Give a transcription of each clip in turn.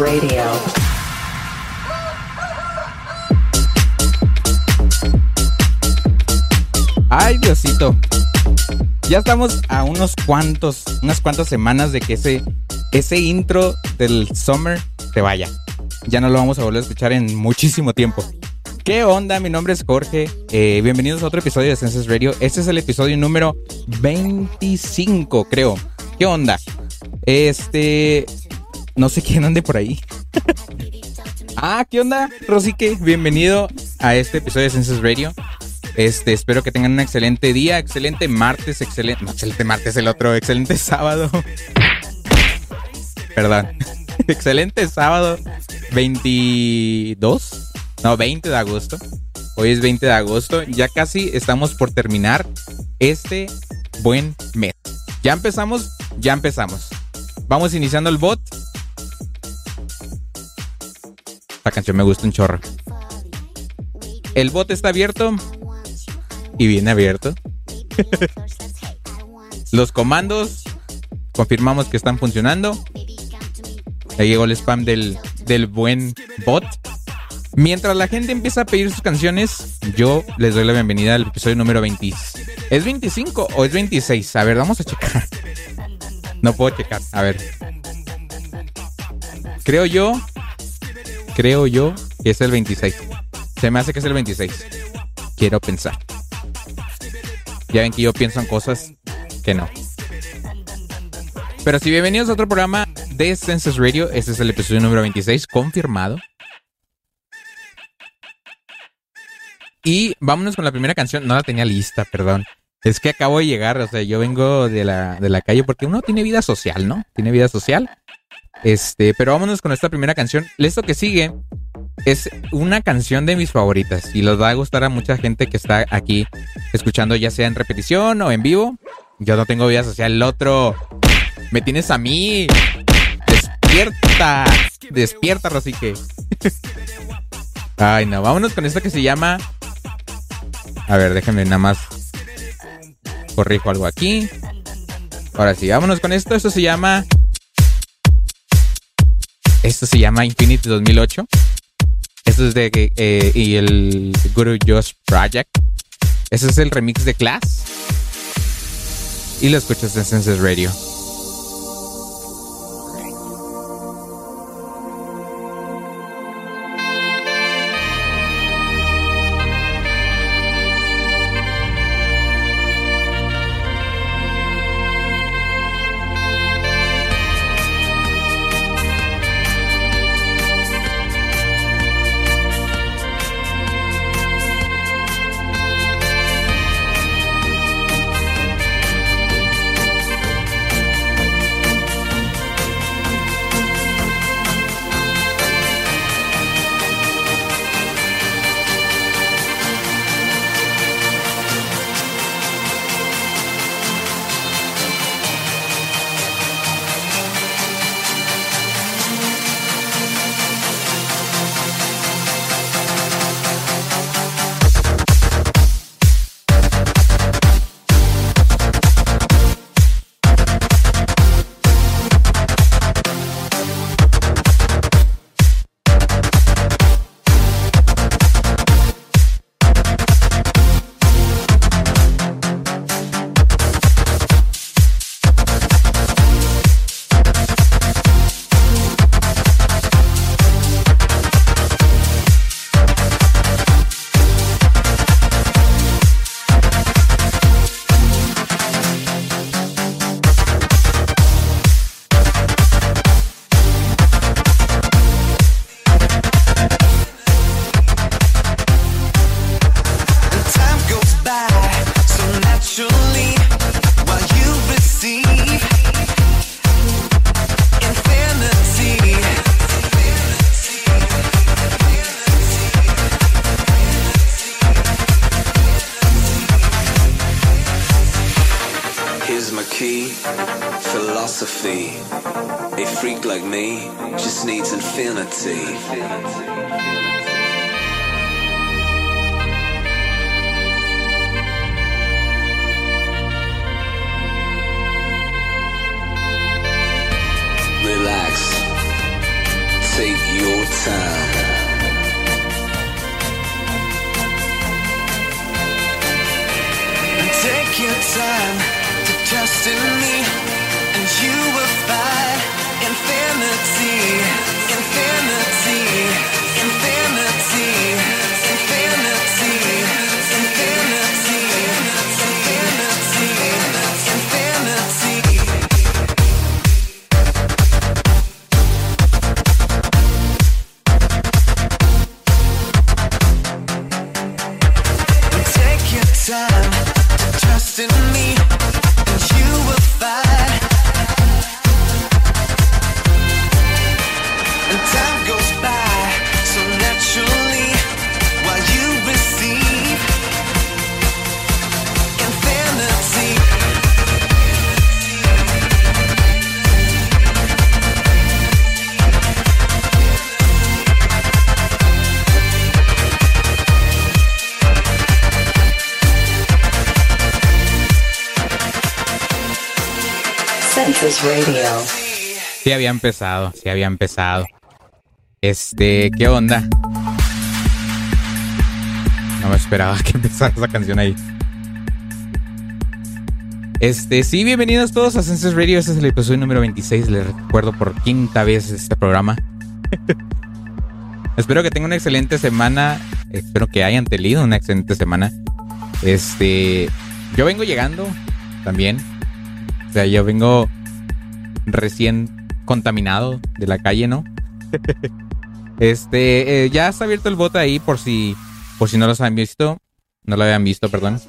Radio. Ay, Diosito. Ya estamos a unos cuantos, unas cuantas semanas de que ese, ese intro del summer se vaya. Ya no lo vamos a volver a escuchar en muchísimo tiempo. ¿Qué onda? Mi nombre es Jorge. Eh, bienvenidos a otro episodio de Census Radio. Este es el episodio número 25, creo. ¿Qué onda? Este. No sé quién ande por ahí. ah, ¿qué onda, Rosique? Bienvenido a este episodio de Census Radio. Este, espero que tengan un excelente día, excelente martes, excelente. No, excelente martes el otro, excelente sábado. Perdón. excelente sábado 22. No, 20 de agosto. Hoy es 20 de agosto. Ya casi estamos por terminar este buen mes. Ya empezamos, ya empezamos. Vamos iniciando el bot. Esta canción me gusta un chorro. El bot está abierto. Y viene abierto. Los comandos. Confirmamos que están funcionando. Ahí llegó el spam del, del buen bot. Mientras la gente empieza a pedir sus canciones, yo les doy la bienvenida al episodio número 20. ¿Es 25 o es 26? A ver, vamos a checar. No puedo checar. A ver. Creo yo. Creo yo que es el 26. Se me hace que es el 26. Quiero pensar. Ya ven que yo pienso en cosas que no. Pero sí, bienvenidos a otro programa de Census Radio. Este es el episodio número 26, confirmado. Y vámonos con la primera canción. No la tenía lista, perdón. Es que acabo de llegar, o sea, yo vengo de la, de la calle porque uno tiene vida social, ¿no? Tiene vida social. Este, pero vámonos con esta primera canción. Esto que sigue es una canción de mis favoritas y les va a gustar a mucha gente que está aquí escuchando, ya sea en repetición o en vivo. Yo no tengo vida social. El otro, me tienes a mí. Despierta. Despierta, Rosique. Ay, no, vámonos con esto que se llama a ver, déjenme nada más. Corrijo algo aquí. Ahora sí, vámonos con esto. Esto se llama. Esto se llama Infinity 2008. Esto es de. Eh, y el Guru Josh Project. Ese es el remix de Class. Y lo escuchas en Senses Radio. Sí había empezado, sí había empezado. Este, ¿qué onda? No me esperaba que empezara esa canción ahí. Este, sí, bienvenidos todos a Senses Radio. Este es el episodio número 26. Les recuerdo por quinta vez este programa. Espero que tengan una excelente semana. Espero que hayan tenido una excelente semana. Este, yo vengo llegando también. O sea, yo vengo recién contaminado de la calle, ¿no? este, eh, ya está abierto el bot ahí por si, por si no los han visto. No lo habían visto, perdón.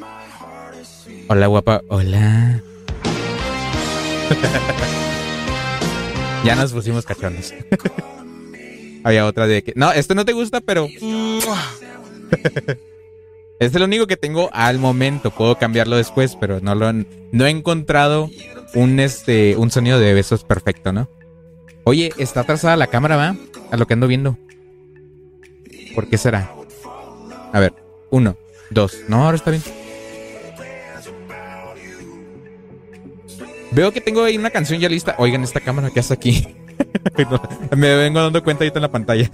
Hola, guapa. Hola. ya nos pusimos cachones. Había otra de que. No, esto no te gusta, pero. este es lo único que tengo al momento. Puedo cambiarlo después, pero no lo no he encontrado un este un sonido de besos perfecto, ¿no? Oye, está atrasada la cámara, ¿va? A lo que ando viendo. ¿Por qué será? A ver, uno, dos. No, ahora está bien. Veo que tengo ahí una canción ya lista. Oigan, esta cámara que hace aquí. me vengo dando cuenta ahorita en la pantalla.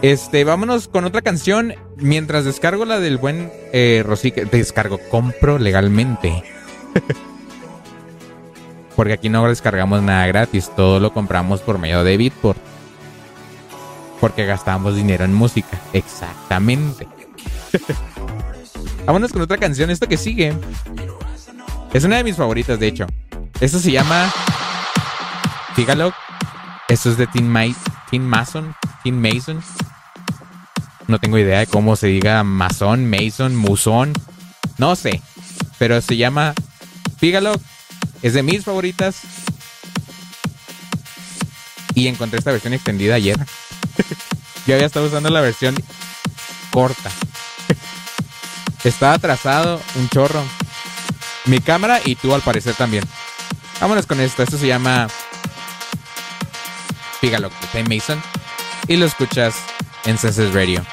Este, vámonos con otra canción. Mientras descargo la del buen eh, Rosique. Descargo, compro legalmente. Porque aquí no descargamos nada gratis, todo lo compramos por medio de Bitport. Porque gastamos dinero en música. Exactamente. Vámonos con otra canción. Esto que sigue es una de mis favoritas, de hecho. Esto se llama Fígalo. Esto es de Teen, Mason. Teen Mason. No tengo idea de cómo se diga Mason, Mason, Musón. No sé. Pero se llama Fígalo es de mis favoritas. Y encontré esta versión extendida ayer. Yo había estado usando la versión corta. Está atrasado un chorro. Mi cámara y tú al parecer también. Vámonos con esto. Esto se llama Fígalo de Mason. Y lo escuchas en Senses Radio.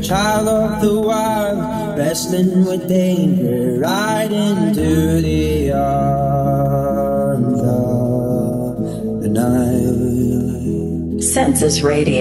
child of the wild, wrestling with danger, right into the arms of the night. Census Radio.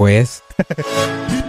después.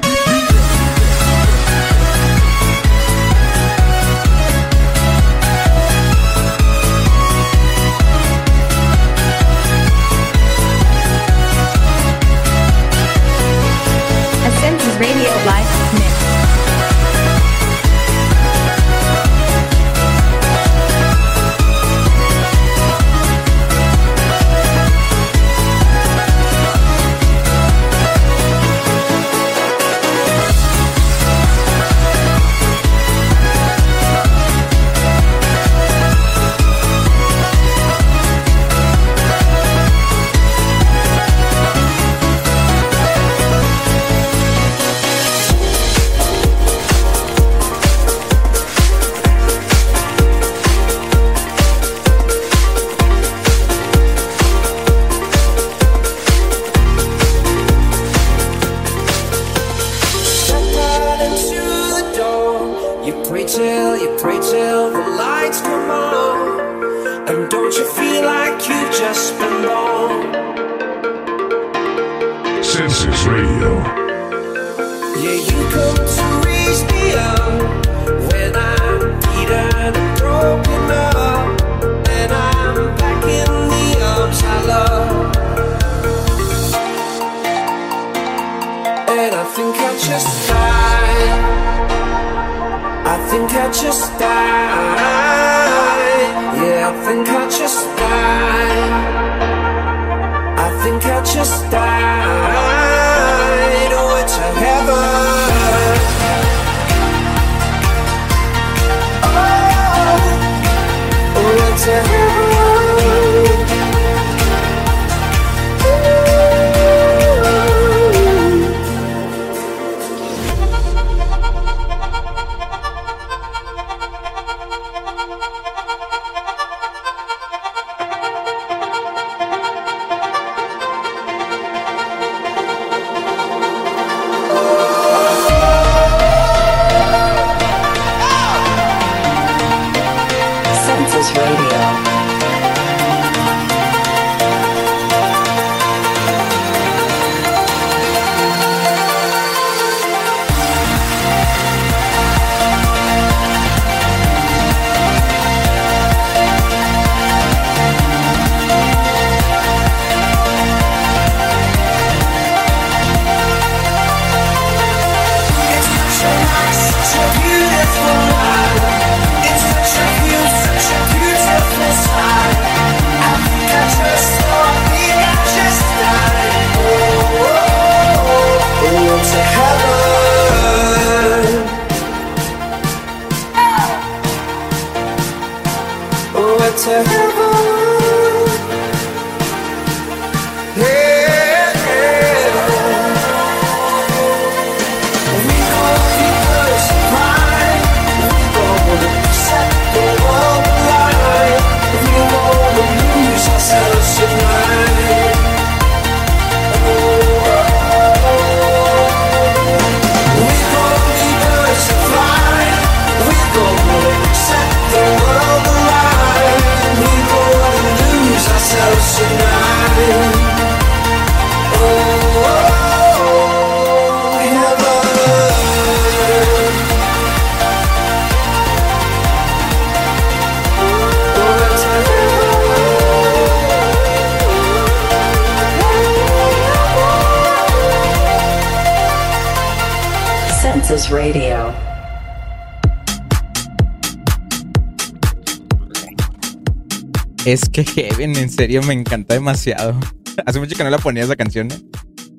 Es que Heaven, en serio, me encanta demasiado. Hace mucho que no la ponía esa canción, ¿eh?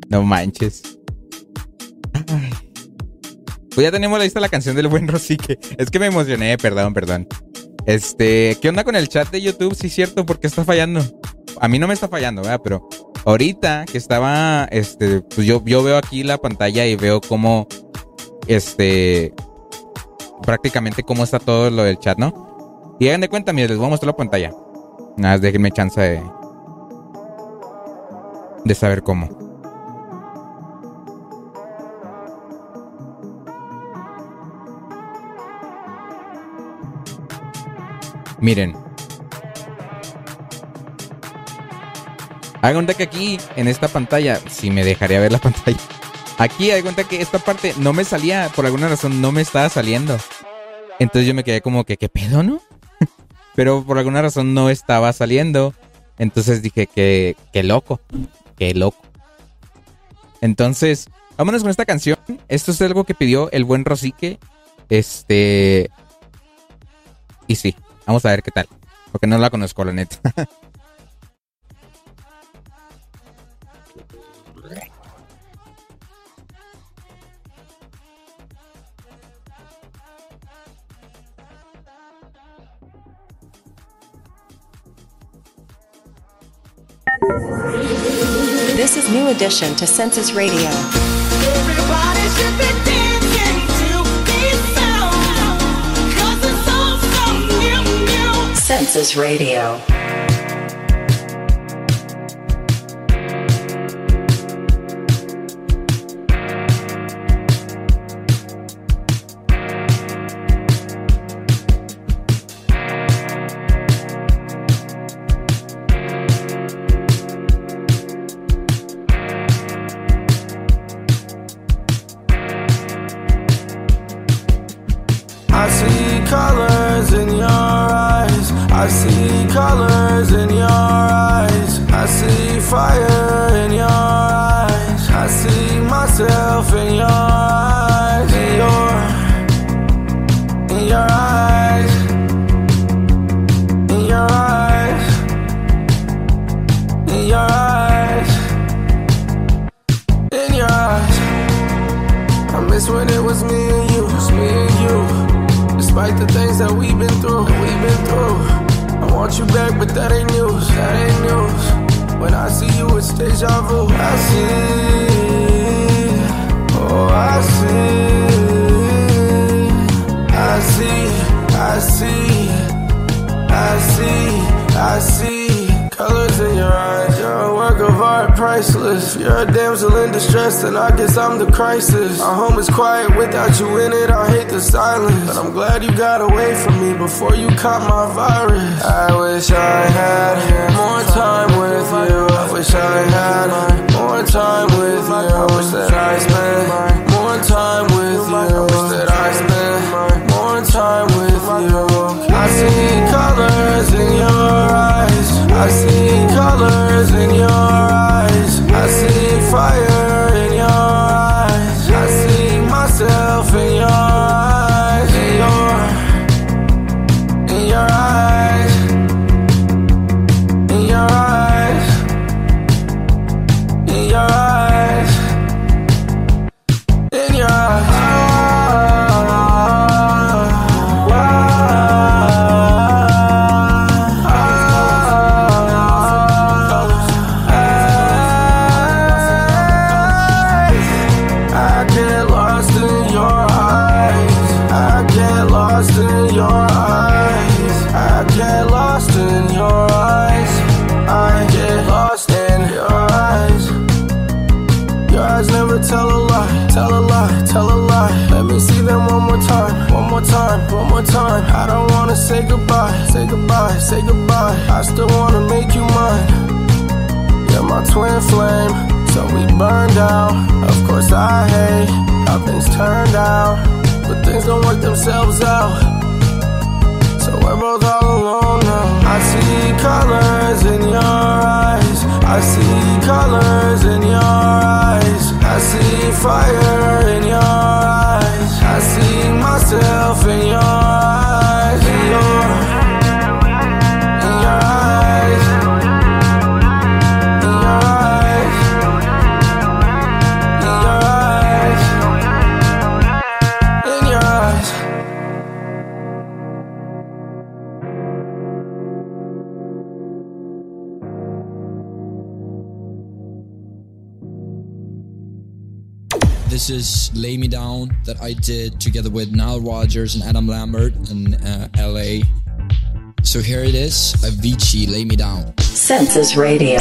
No manches. Pues ya tenemos la lista la canción del buen Rosique. Es que me emocioné, perdón, perdón. Este, ¿qué onda con el chat de YouTube? Sí, cierto, porque está fallando. A mí no me está fallando, ¿verdad? Pero ahorita que estaba, este, pues yo, yo veo aquí la pantalla y veo cómo, este, prácticamente cómo está todo lo del chat, ¿no? Y hagan de cuenta, miren, les voy a mostrar la pantalla. Nada, déjenme chance de, de saber cómo. Miren. Hagan cuenta que aquí, en esta pantalla, si me dejaría ver la pantalla. Aquí, hagan cuenta que esta parte no me salía, por alguna razón no me estaba saliendo. Entonces yo me quedé como que, ¿qué pedo, no? Pero por alguna razón no estaba saliendo. Entonces dije que, qué loco, qué loco. Entonces, vámonos con esta canción. Esto es algo que pidió el buen Rosique. Este. Y sí, vamos a ver qué tal. Porque no la conozco, la neta. This is new addition to Census Radio. Everybody should If you're a damsel in distress, and I guess I'm the crisis. Our home is quiet without you in it, I hate the silence. But I'm glad you got away from me before you caught my virus. I wish I had more time with you. I wish I had more time with you. I wish that I spent more time with you. I wish that I spent out, but things don't work themselves out. So we're both all alone now. I see colors in your eyes. I see colors in your eyes. I see fire in your eyes. I see myself in your eyes. Lay Me Down that I did together with Nile Rodgers and Adam Lambert in uh, LA. So here it is Avicii, Lay Me Down. Census Radio.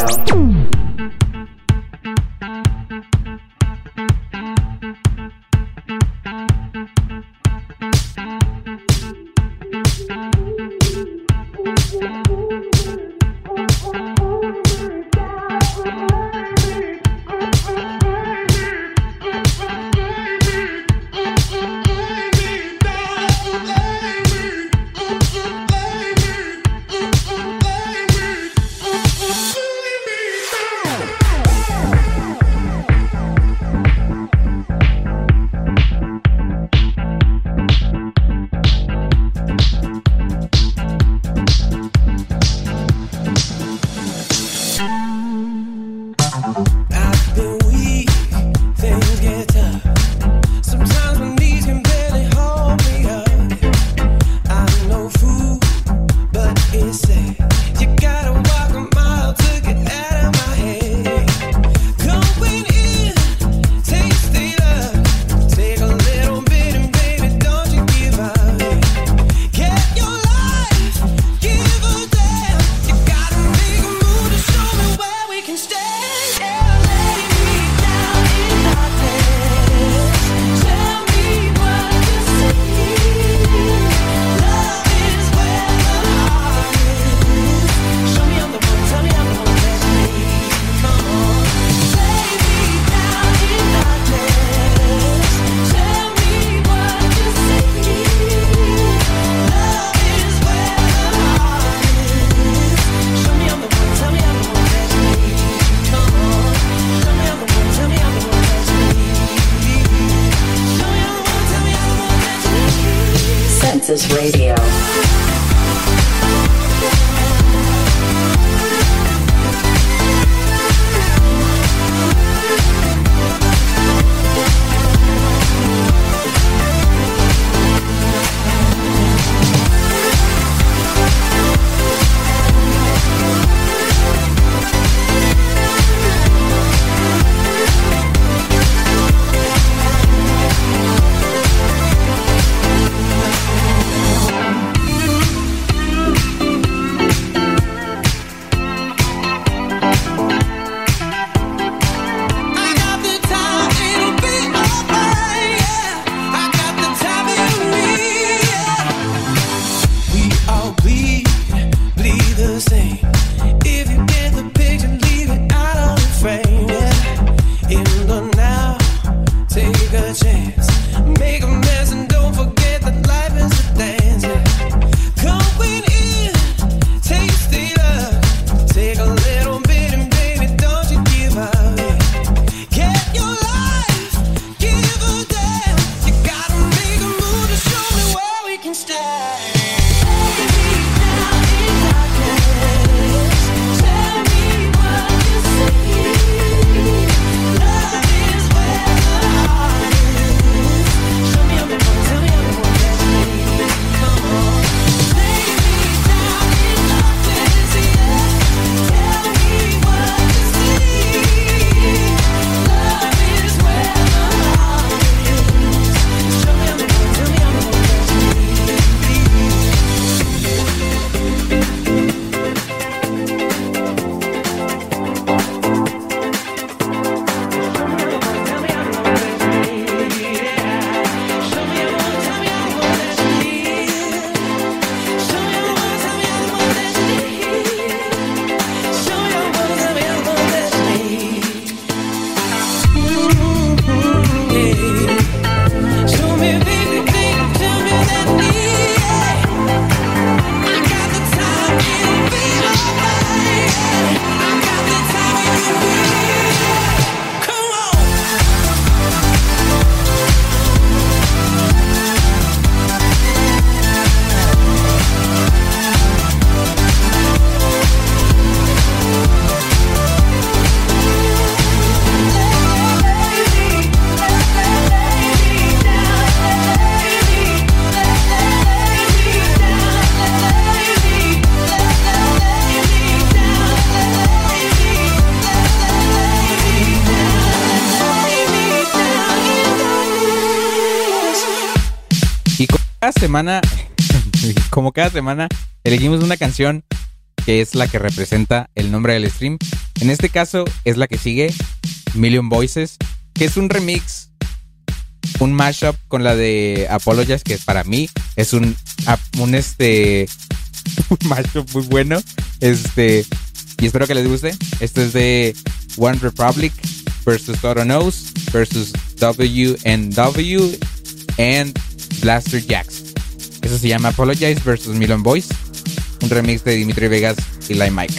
Semana, como cada semana, elegimos una canción que es la que representa el nombre del stream. En este caso es la que sigue, Million Voices, que es un remix, un mashup con la de Apologize, que para mí es un, un este, mashup muy bueno. Este, y espero que les guste. Este es de One Republic versus Toto Knows versus WNW and Blaster Jacks. Eso se llama Apologize versus Million Boys. Un remix de Dimitri Vegas y Lime Mike.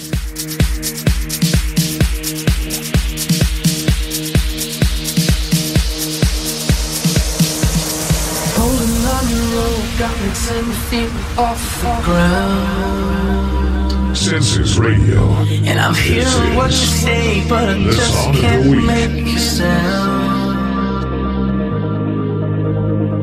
Senses Radio. And I'm hearing what you say, but I just can't make a sound.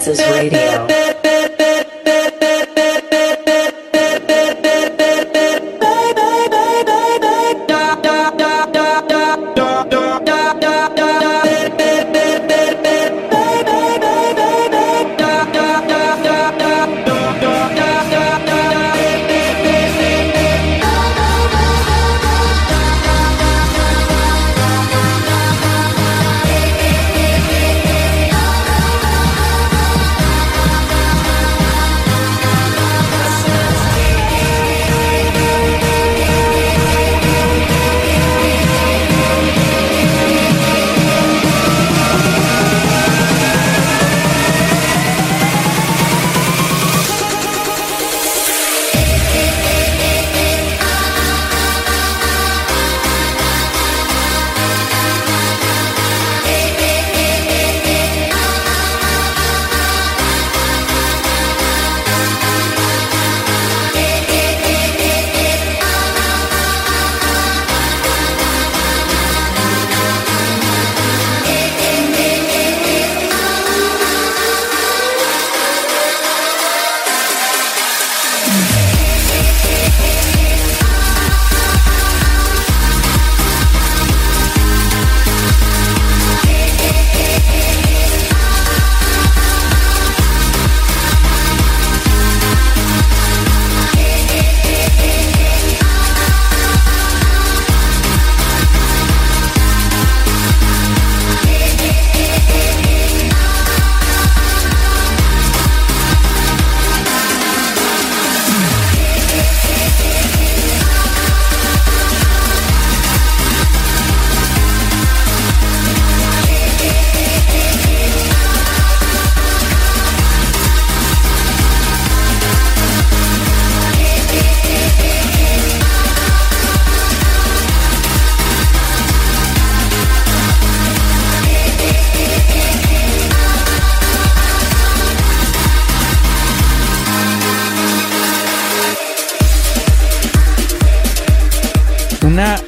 said Senses Radio.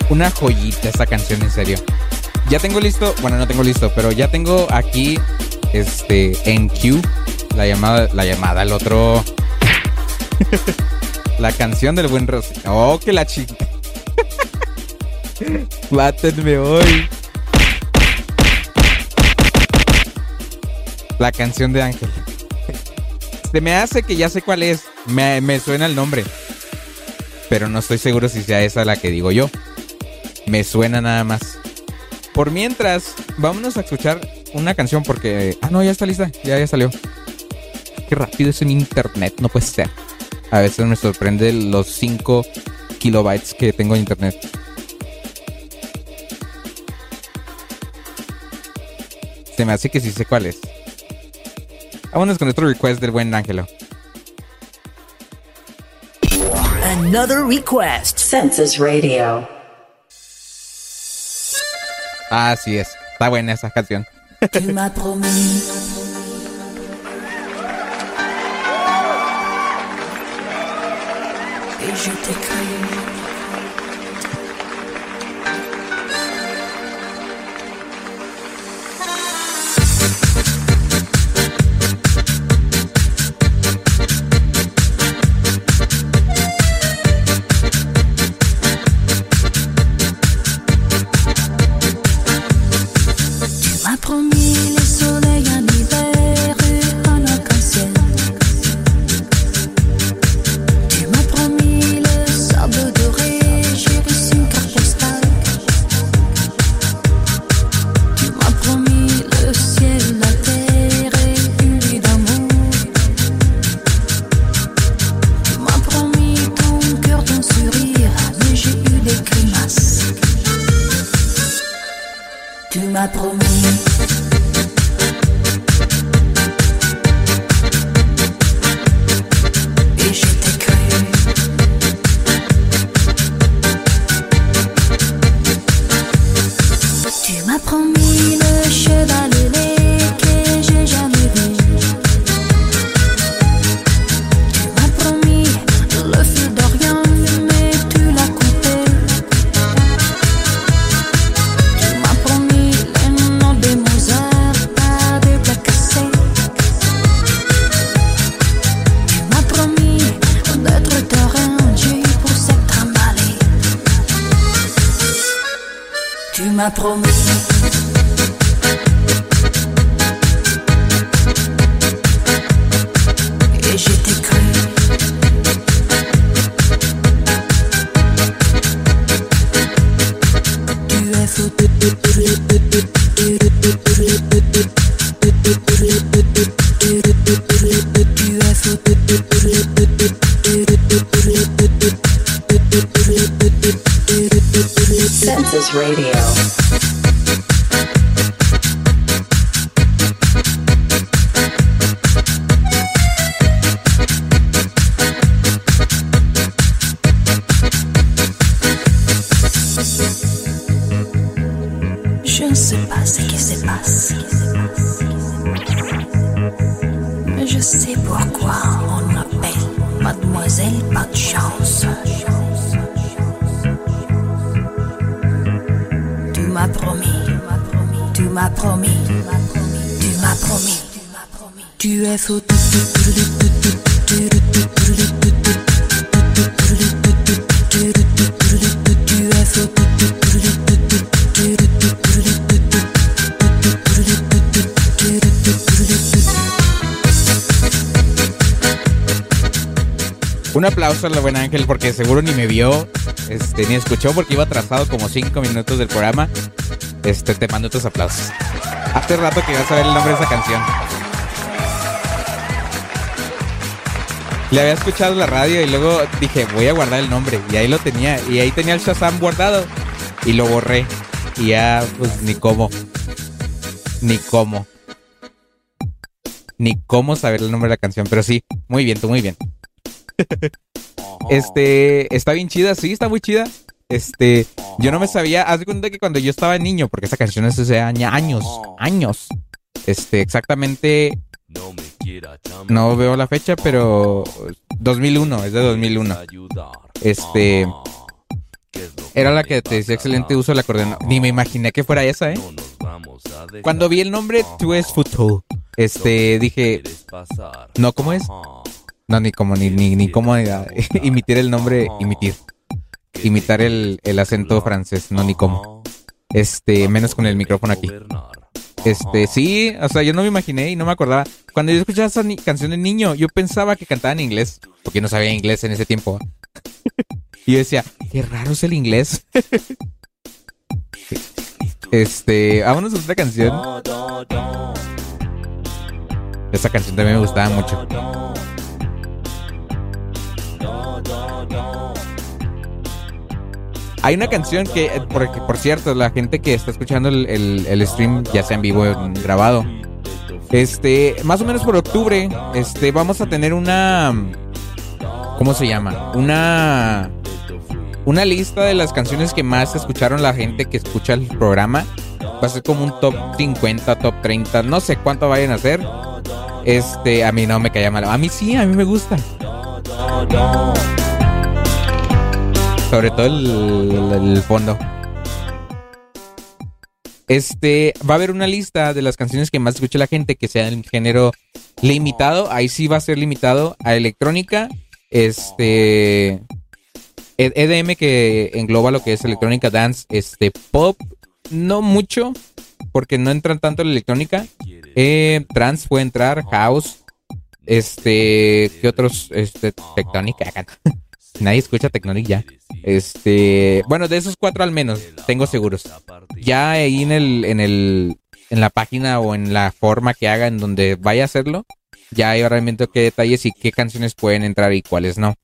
Una, joyita esta canción, en serio. Ya tengo listo, bueno, no tengo listo, pero ya tengo aquí este en Q la llamada, la llamada, el otro. la canción del buen Rosy. Oh, que la chica. Mátenme hoy. La canción de Ángel. Se me hace que ya sé cuál es. Me, me suena el nombre. Pero no estoy seguro si sea esa la que digo yo. Me suena nada más. Por mientras, vámonos a escuchar una canción porque... Ah, no, ya está lista. Ya, ya salió. Qué rápido es en internet. No puede ser. A veces me sorprende los 5 kilobytes que tengo en internet. Se me hace que sí sé cuál es. Vámonos con otro request del buen Ángelo. Another request. Senses Radio. Así es. Está buena esa canción. Mademoiselle Pas de chance. Tu m'as promis, tu m'as promis, tu m'as promis, tu es fou. Un aplauso a la buena Ángel porque seguro ni me vio, este, ni escuchó porque iba atrasado como cinco minutos del programa. Este, te mando otros aplausos. Hace rato que ibas a ver el nombre de esa canción. Le había escuchado la radio y luego dije, voy a guardar el nombre. Y ahí lo tenía. Y ahí tenía el Shazam guardado. Y lo borré. Y ya, pues ni cómo. Ni cómo. Ni cómo saber el nombre de la canción. Pero sí, muy bien, tú muy bien. Este, está bien chida, sí, está muy chida. Este, yo no me sabía, haz de cuenta que cuando yo estaba niño, porque esa canción es hace años, años. Este, exactamente, no veo la fecha, pero 2001, es de 2001. Este, era la que te decía excelente uso del acordeón. Ni me imaginé que fuera esa, ¿eh? Cuando vi el nombre Two es Futu, este, dije, no, ¿cómo es? No, ni como, ni, ni, ni cómo imitar el nombre, imitar. Imitar el, el acento francés, no, ni cómo. Este, menos con el micrófono aquí. Este, sí, o sea, yo no me imaginé y no me acordaba. Cuando yo escuchaba esa ni- canción de niño, yo pensaba que cantaba en inglés, porque no sabía inglés en ese tiempo. y yo decía, qué raro es el inglés. este, vámonos a otra canción. Esa canción también me gustaba mucho. Hay una canción que, eh, por, por cierto, la gente que está escuchando el, stream, ya sea en vivo o grabado, este, más o menos por octubre, este, vamos a tener una, ¿cómo se llama? Una, una lista de las canciones que más escucharon la gente que escucha el programa. Va a ser como un top 50, top 30. No sé cuánto vayan a hacer. Este, a mí no me caía mal. A mí sí, a mí me gusta. Sobre todo el, fondo. Este, va a haber una lista de las canciones que más escucha la gente que sea en género limitado. Ahí sí va a ser limitado a electrónica. Este. EDM que engloba lo que es electrónica, dance, este, pop. No mucho, porque no entran tanto en la electrónica. Eh, trance puede entrar, house. Este, ¿qué otros? Este, tectónica. Nadie escucha Tecnonic ya. Este, bueno, de esos cuatro al menos, tengo seguros. Ya ahí en el, en el, en la página o en la forma que haga en donde vaya a hacerlo, ya hay realmente qué detalles y qué canciones pueden entrar y cuáles no.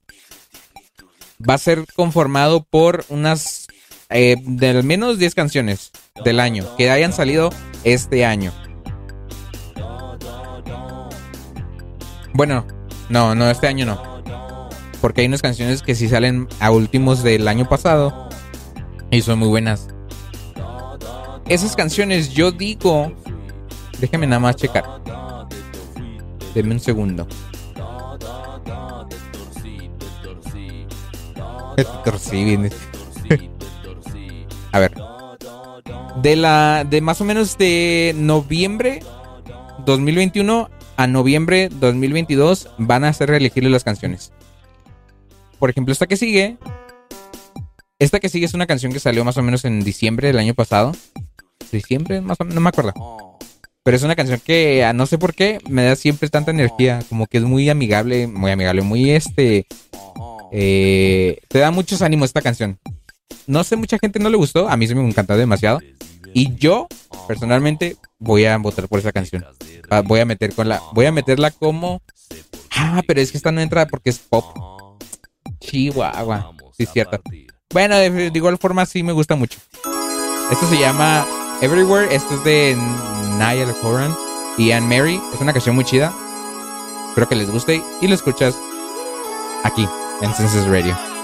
Va a ser conformado por unas, eh, de al menos 10 canciones del año que hayan salido este año. Bueno, no, no, este año no porque hay unas canciones que sí salen a últimos del año pasado y son muy buenas. Esas canciones yo digo, déjeme nada más checar. Deme un segundo. a ver. De la de más o menos de noviembre 2021 a noviembre 2022 van a ser reelegibles las canciones. Por ejemplo, esta que sigue. Esta que sigue es una canción que salió más o menos en diciembre del año pasado. Diciembre, más o menos, no me acuerdo. Pero es una canción que a no sé por qué me da siempre tanta energía. Como que es muy amigable, muy amigable, muy este. eh, te da muchos ánimos esta canción. No sé, mucha gente no le gustó. A mí se me encantó demasiado. Y yo, personalmente, voy a votar por esa canción. Ah, Voy a meter con la. Voy a meterla como. Ah, pero es que esta no entra porque es pop. Chihuahua. Sí, es cierto. Bueno, de, igual forma sí me gusta mucho. Esto se llama Everywhere. Esto es de Niall Horan y Anne Mary. Es una canción muy chida. Espero que les guste y lo escuchas aquí en Senses Radio.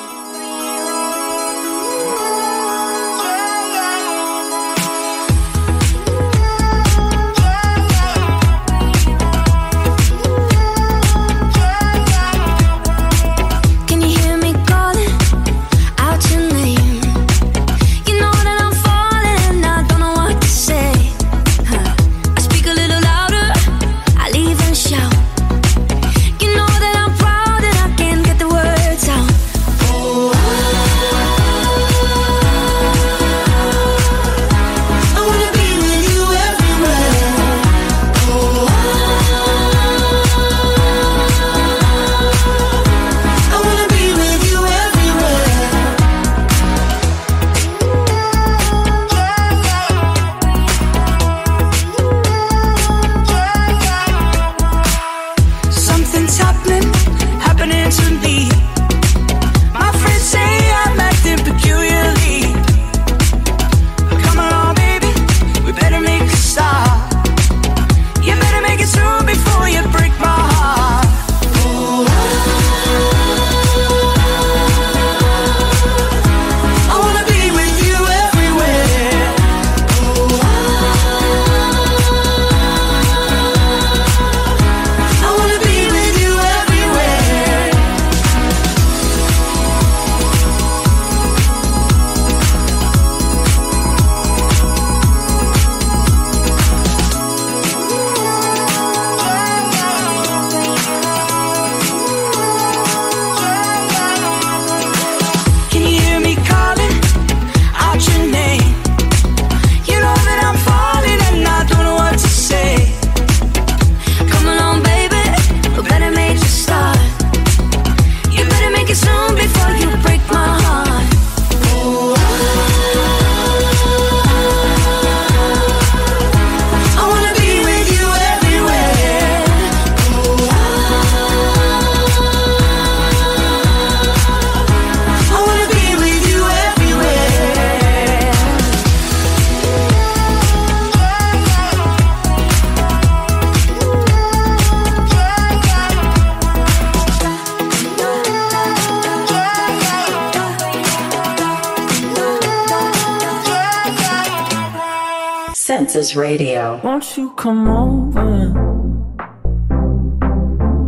Radio. Won't you come over?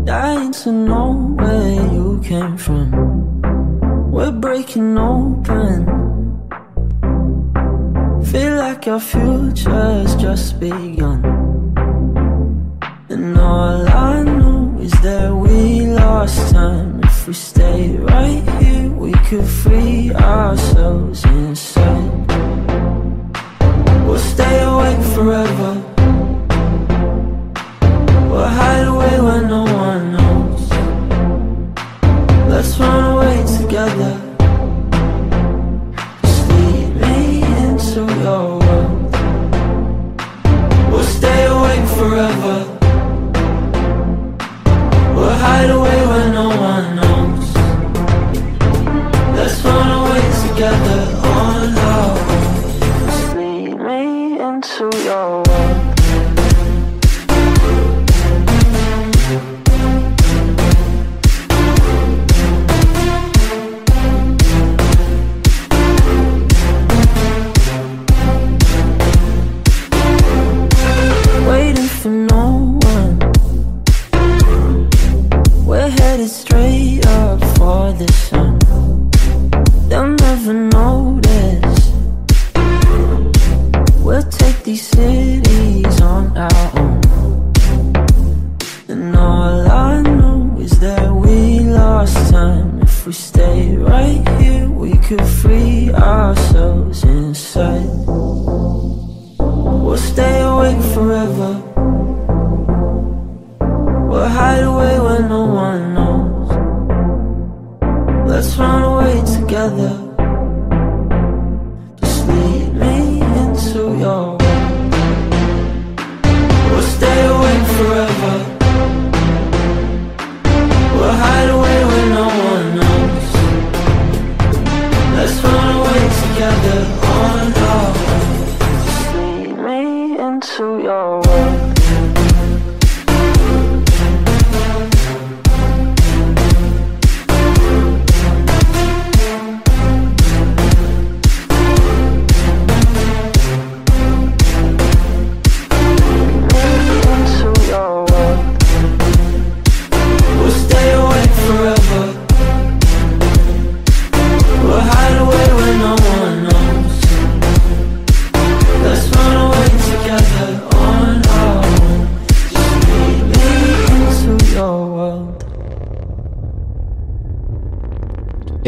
Dying to know where you came from. We're breaking open. Feel like our future's just begun. And all I know is that we lost time. If we stay right here, we could free ourselves inside. Forever.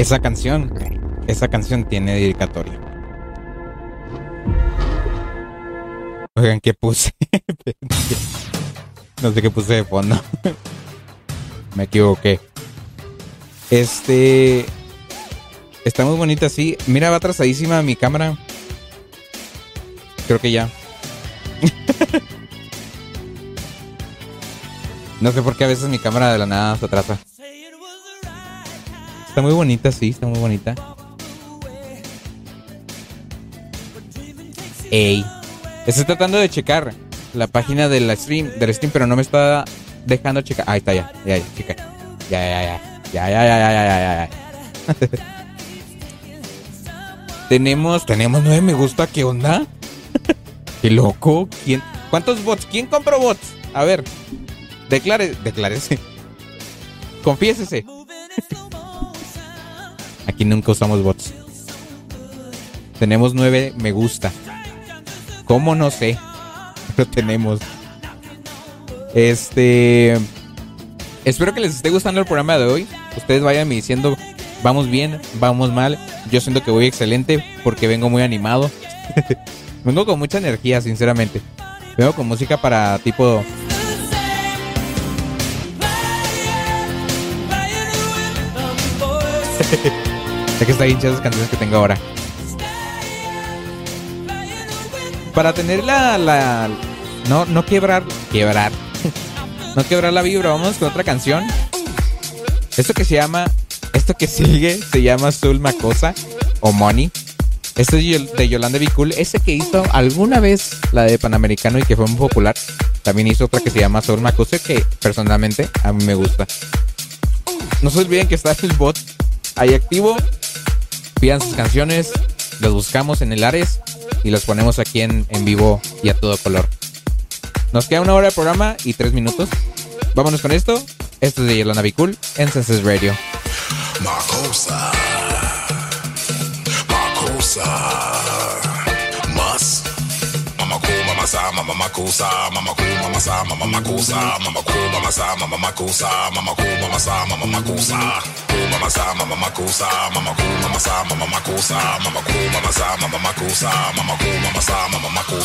Esa canción, esa canción tiene dedicatoria. Oigan, ¿qué puse? no sé qué puse de fondo. Me equivoqué. Este. Está muy bonita, sí. Mira, va atrasadísima mi cámara. Creo que ya. no sé por qué a veces mi cámara de la nada se atrasa. Está muy bonita, sí, está muy bonita. Ey. Estoy tratando de checar la página del stream, del stream, pero no me está dejando checar. Ahí está, ya, ya, ya, chica. Ya, ya, ya. Ya, ya, ya, ya, ya, ya, ya. tenemos, tenemos nueve me gusta, ¿qué onda? Qué loco. ¿Quién? ¿Cuántos bots? ¿Quién compró bots? A ver. Declare, declárese. Confiésese. Aquí nunca usamos bots. Tenemos nueve me gusta. ¿Cómo no sé? Lo tenemos. Este. Espero que les esté gustando el programa de hoy. Ustedes vayan diciendo, vamos bien, vamos mal. Yo siento que voy excelente porque vengo muy animado. vengo con mucha energía, sinceramente. Vengo con música para tipo. Sé que está bien las canciones que tengo ahora. Para tener la, no, no quebrar, quebrar, no quebrar la vibra, vamos con otra canción. Esto que se llama, esto que sigue se llama Soul Macosa o Money. Este es de Yolanda Bicul, ese que hizo alguna vez la de Panamericano y que fue muy popular. También hizo otra que se llama Soul Macosa que personalmente a mí me gusta. No se olviden que está el bot ahí activo. Pidan sus canciones, los buscamos en el Ares y los ponemos aquí en, en vivo y a todo color. Nos queda una hora de programa y tres minutos. Vámonos con esto. Esto es de Yolanda Bicul en Senses Radio. mama mama mako mama ko mama sa mama mako mama ko mama sa mama mako mama ko mama sa mama mako mama sa mama mako mama ko mama sa mama mako mama ko mama sa mama mako mama ko mama sa mama mako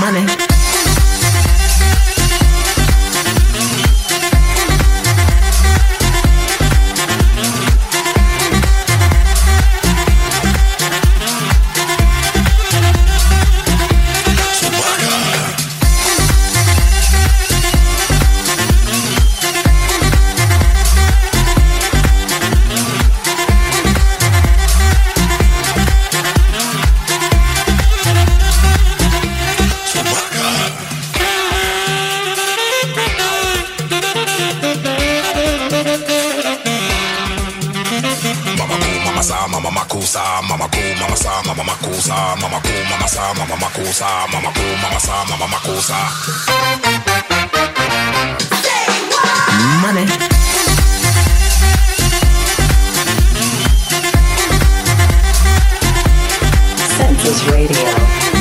money. sa, mama ko, mama sa, mama ko sa, mama ko, mama sa, mama ko sa. Money. Senses Radio.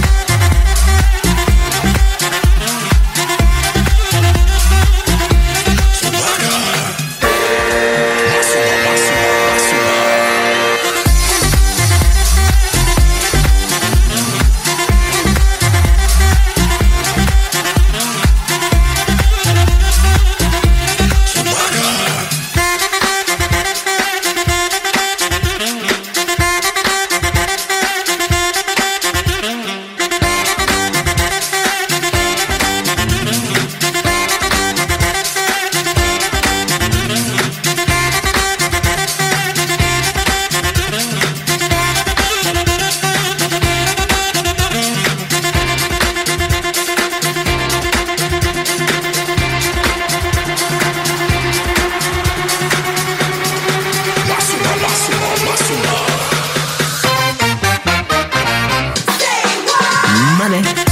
Money.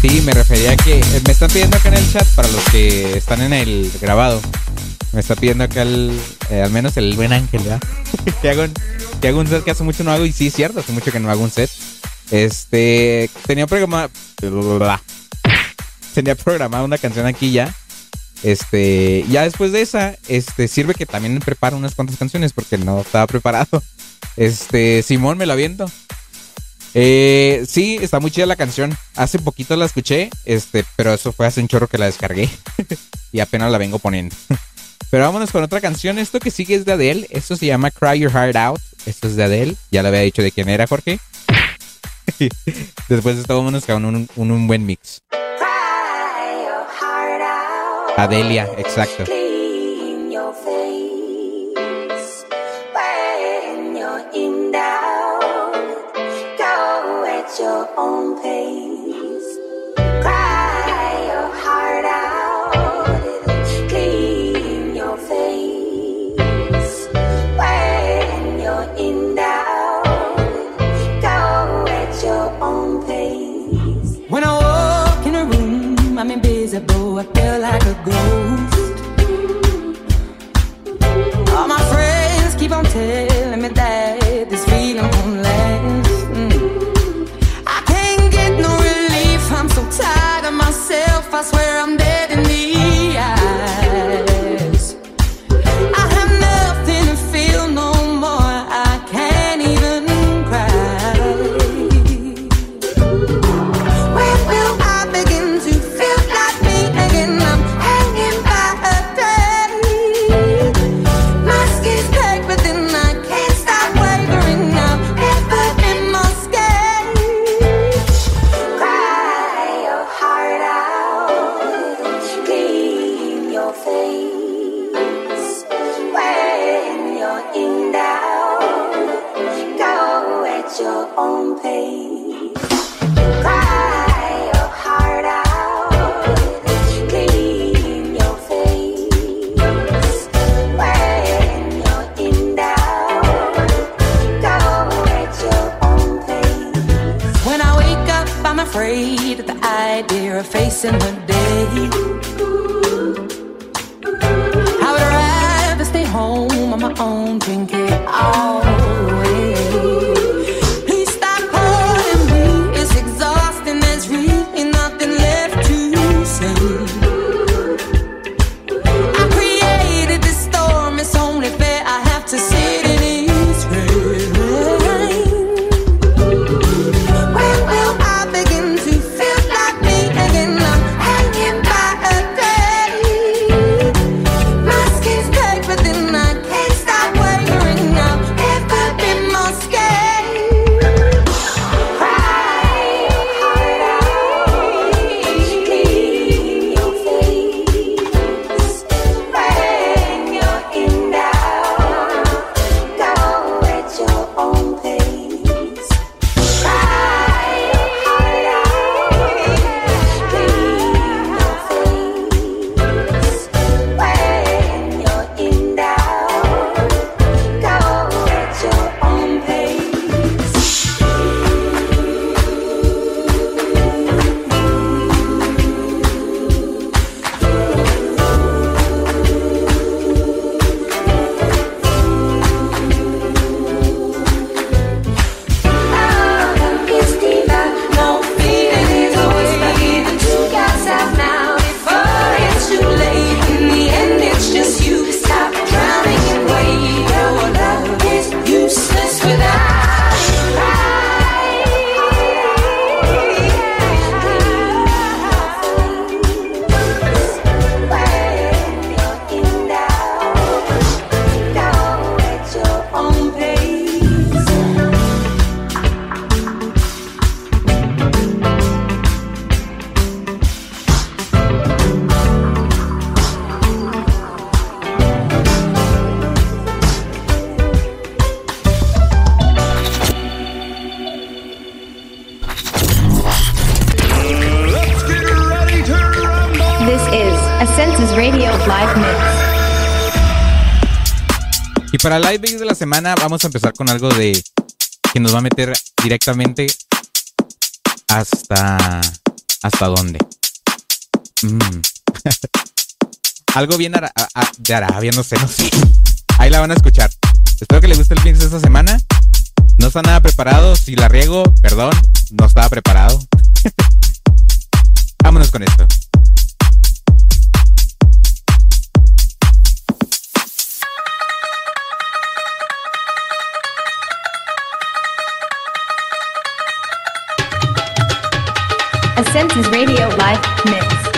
Sí, me refería a que eh, me están pidiendo acá en el chat para los que están en el grabado. Me está pidiendo acá el, eh, al menos el buen ángel, ¿verdad? que, haga un, que haga un set que hace mucho no hago y sí es cierto, hace mucho que no hago un set. Este, tenía programado tenía programada una canción aquí ya. Este, ya después de esa, este, sirve que también preparo unas cuantas canciones porque no estaba preparado. Este, Simón me la viento. Eh, sí, está muy chida la canción. Hace poquito la escuché, este, pero eso fue hace un chorro que la descargué. y apenas la vengo poniendo. pero vámonos con otra canción. Esto que sigue es de Adele. Esto se llama Cry Your Heart Out. Esto es de Adele. Ya le había dicho de quién era, Jorge. Después de esto, vámonos con un, un, un buen mix. Adelia, exacto. Friends of facing the day. I would rather stay home on my own, drink it all vamos a empezar con algo de que nos va a meter directamente hasta hasta dónde. Mm. algo bien de Arabia, no sé, no sé. Ahí la van a escuchar. Espero que les guste el mix de esta semana. No está nada preparado. Si la riego, perdón, no estaba preparado. Vámonos con esto. A Census Radio Live Mix.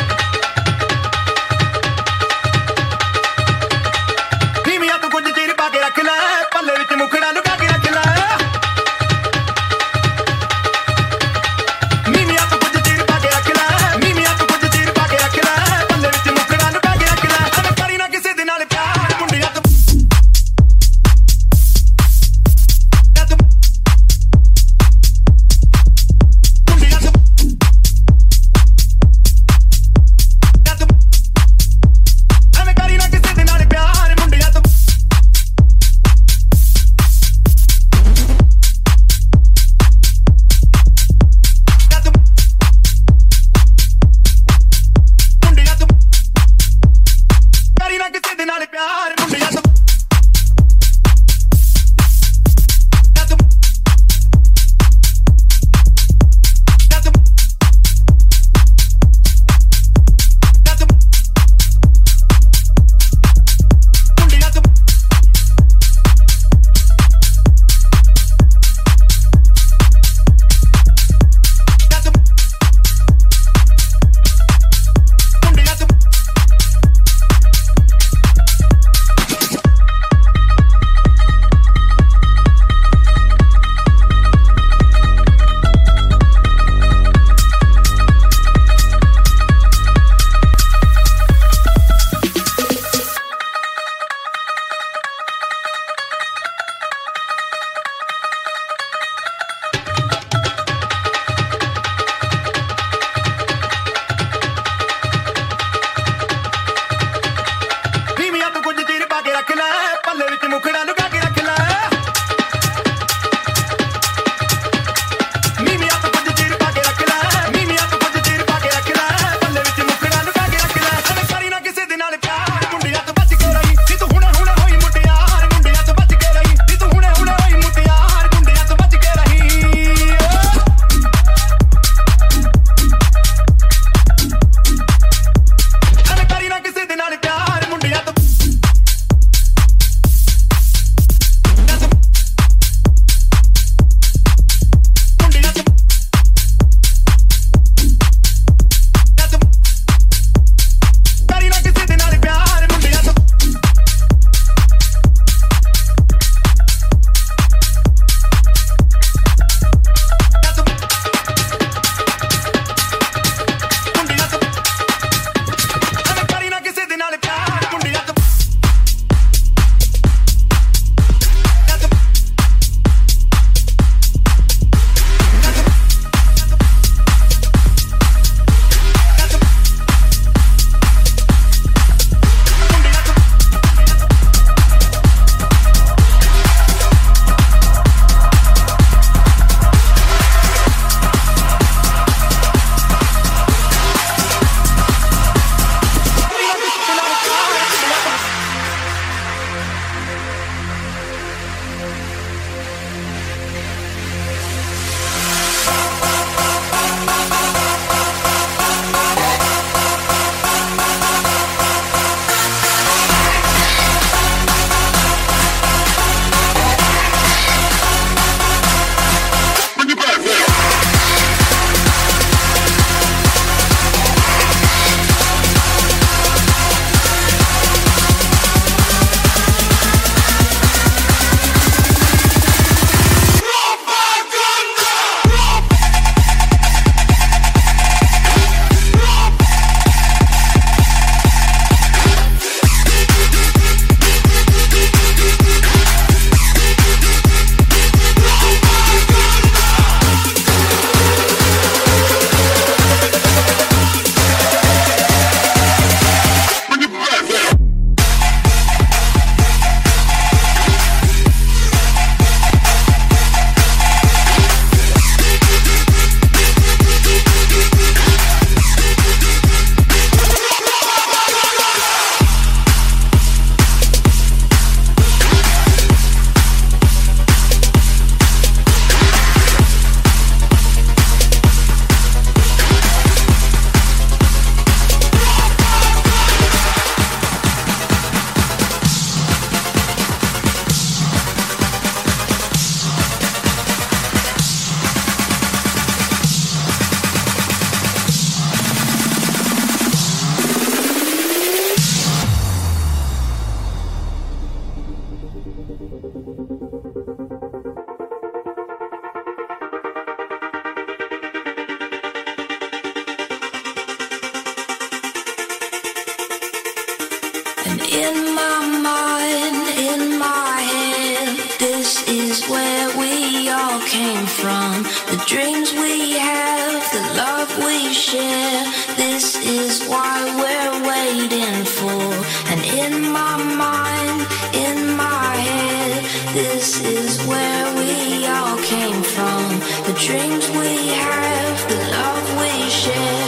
Dreams we have, the love we share,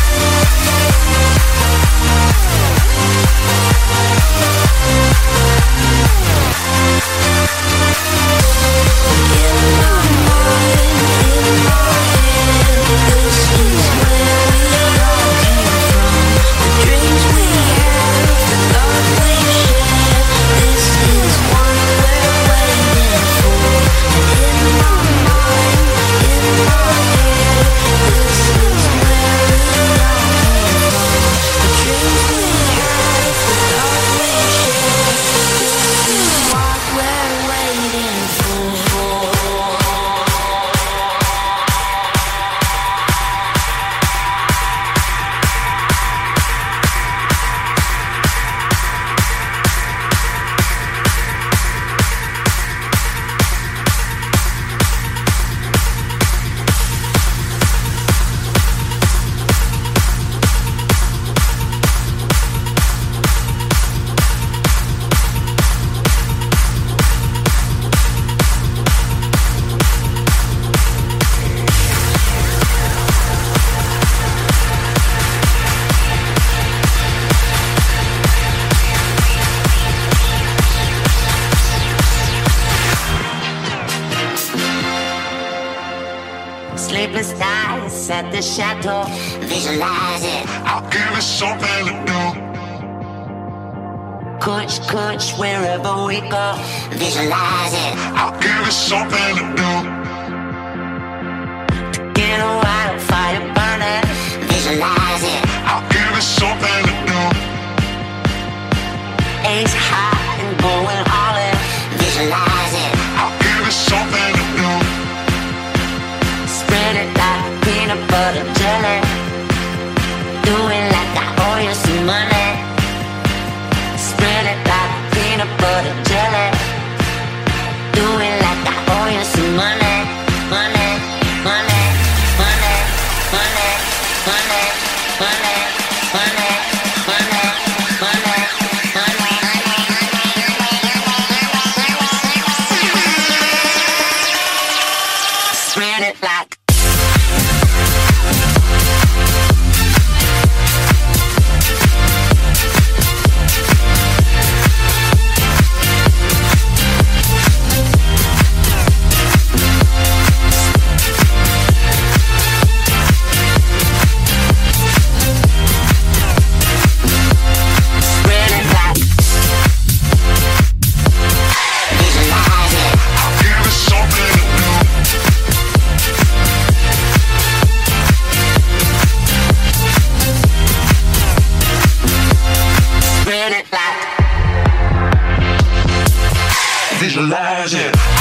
Yeah. manage.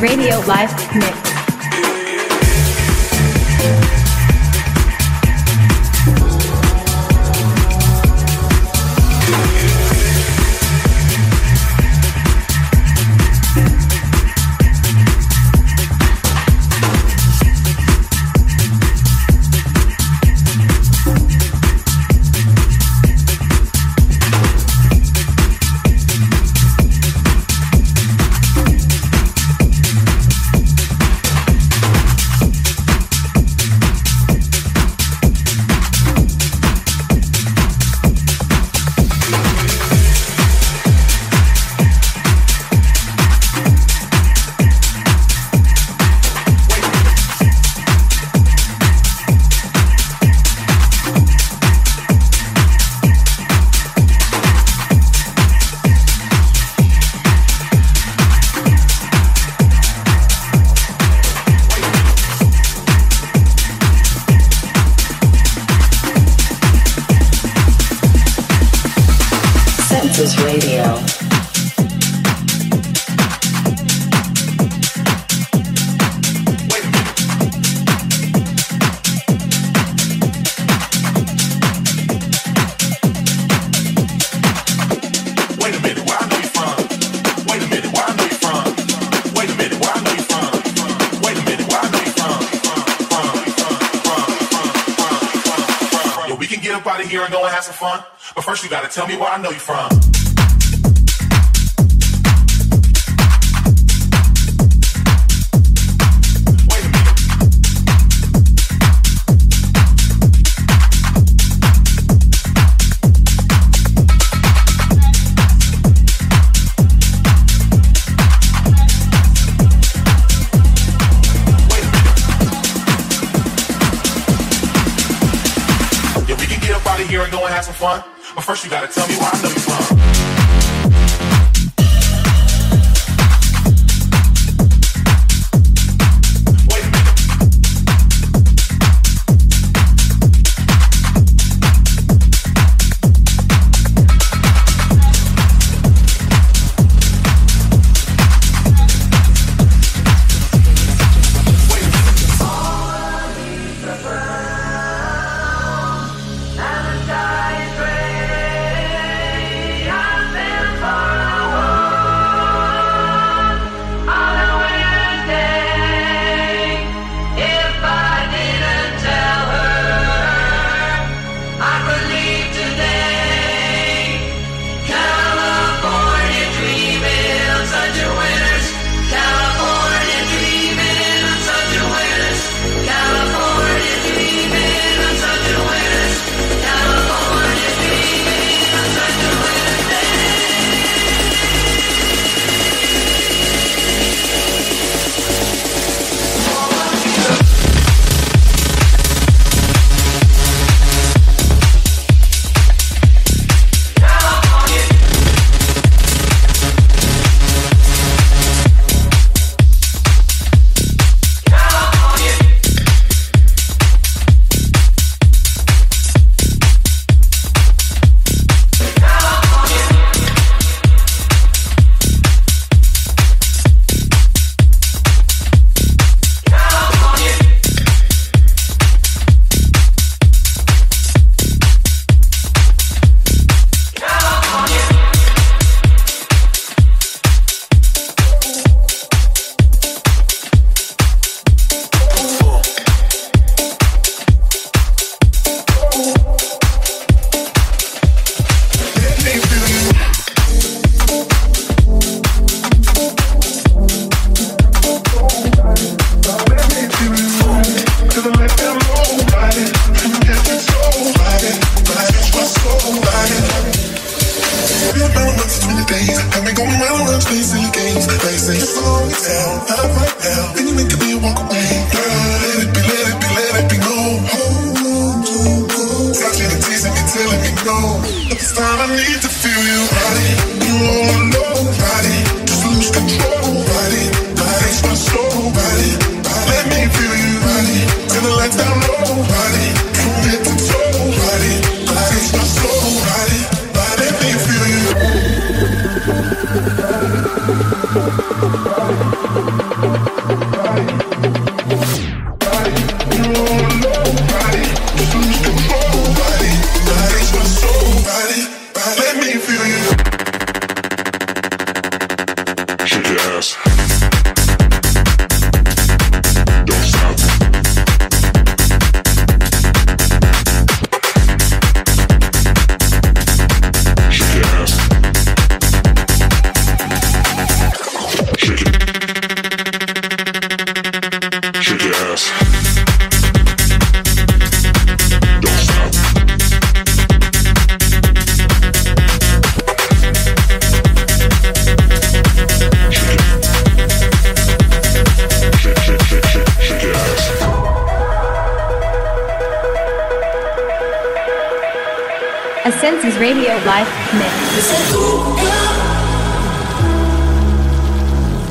Radio Live Mix.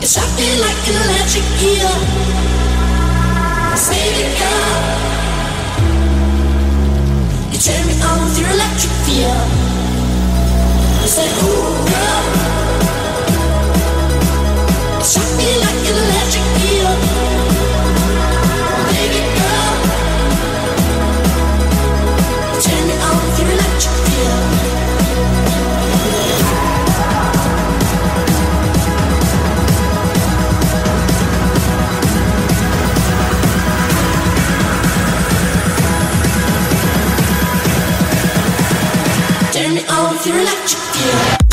Shock me like an electric eel. Girl. You turn me on with your electric feel. Said, girl. Me like an electric eel. your electric.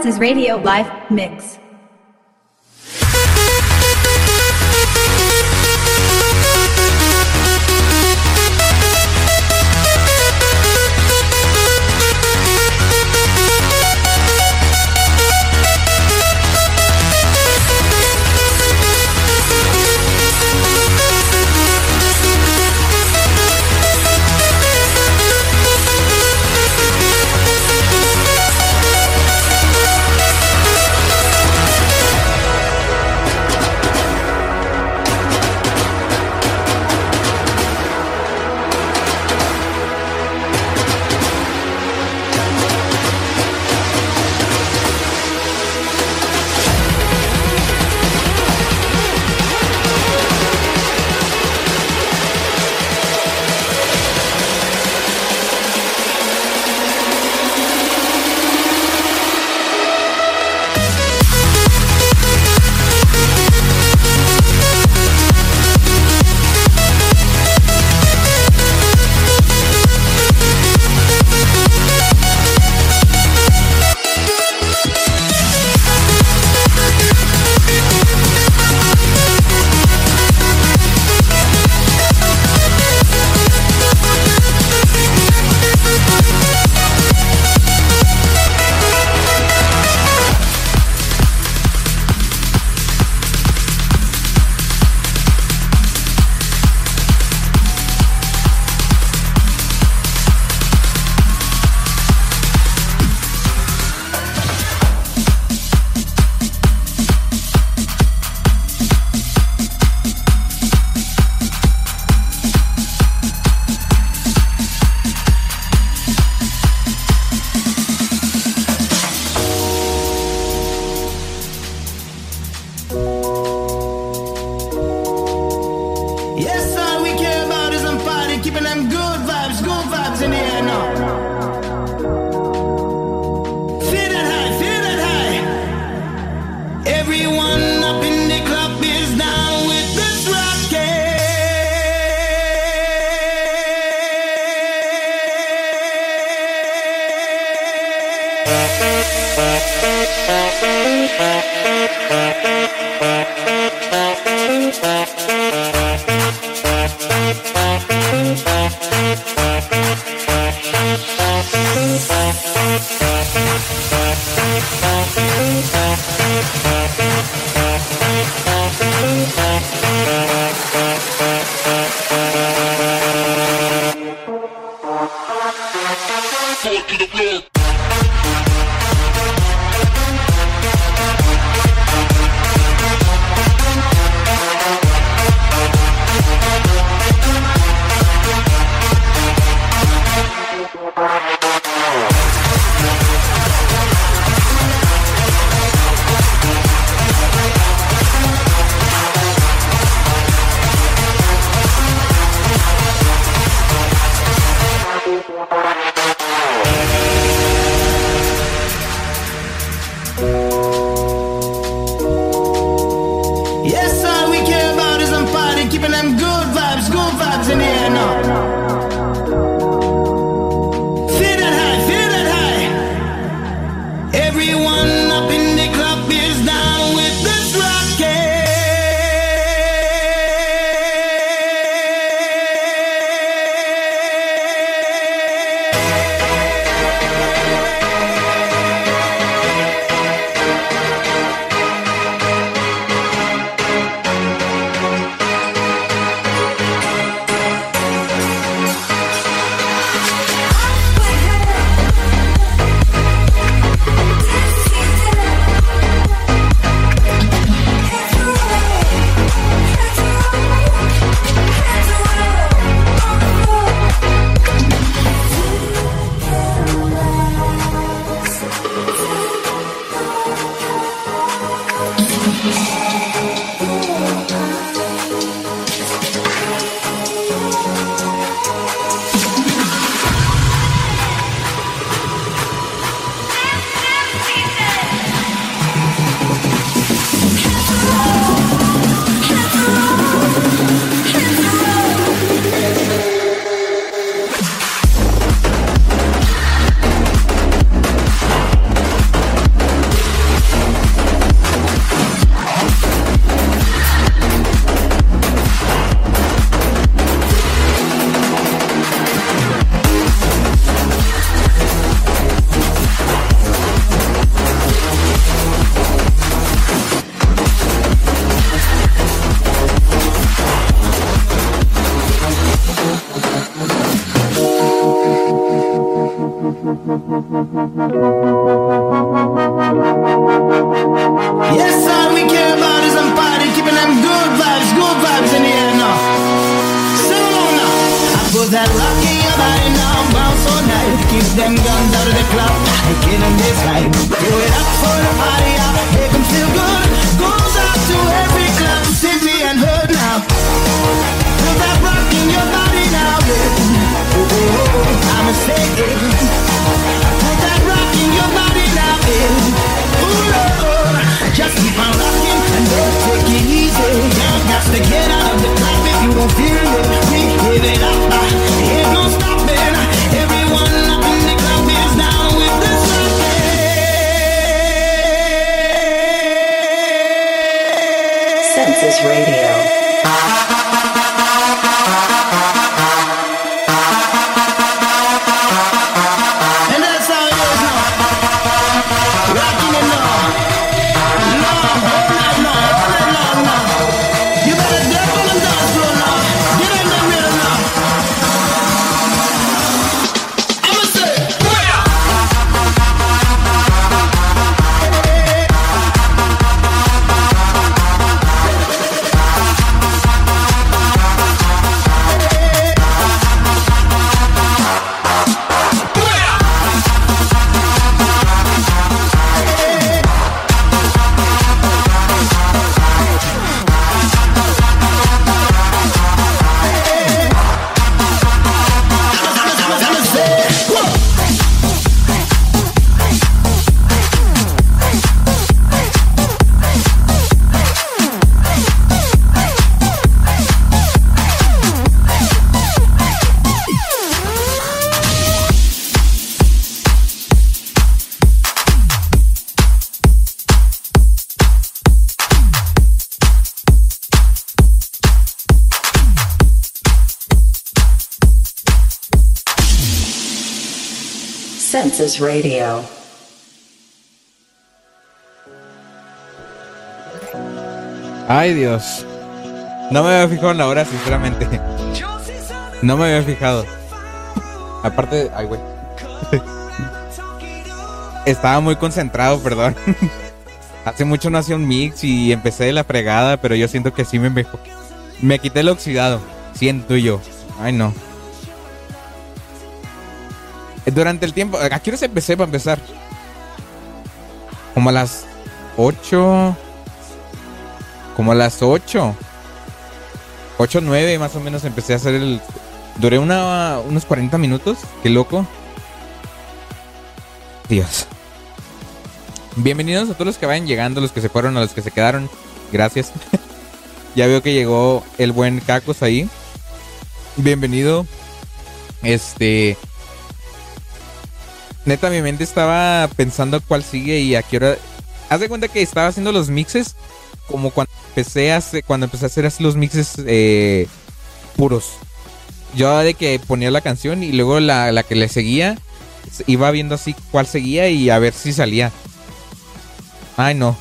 A Senses Radio Live Mix. Ay, Dios. No me había fijado en la hora, sinceramente. No me había fijado. Aparte, ay, güey. Estaba muy concentrado, perdón. Hace mucho no hacía un mix y empecé de la fregada, pero yo siento que sí me mejor. Me quité el oxidado. Siento yo. Ay, no. Durante el tiempo. ¿A qué se empecé para empezar? Como a las 8. Como a las 8. 8, 9 más o menos empecé a hacer el... Duré una, unos 40 minutos. Qué loco. Dios. Bienvenidos a todos los que vayan llegando, los que se fueron, a los que se quedaron. Gracias. ya veo que llegó el buen Cacos ahí. Bienvenido. Este... Neta, mi mente estaba pensando cuál sigue y a qué hora... Haz de cuenta que estaba haciendo los mixes como cuando empecé a hacer, cuando empecé a hacer así los mixes eh, puros. Yo de que ponía la canción y luego la, la que le seguía, iba viendo así cuál seguía y a ver si salía. Ay, no.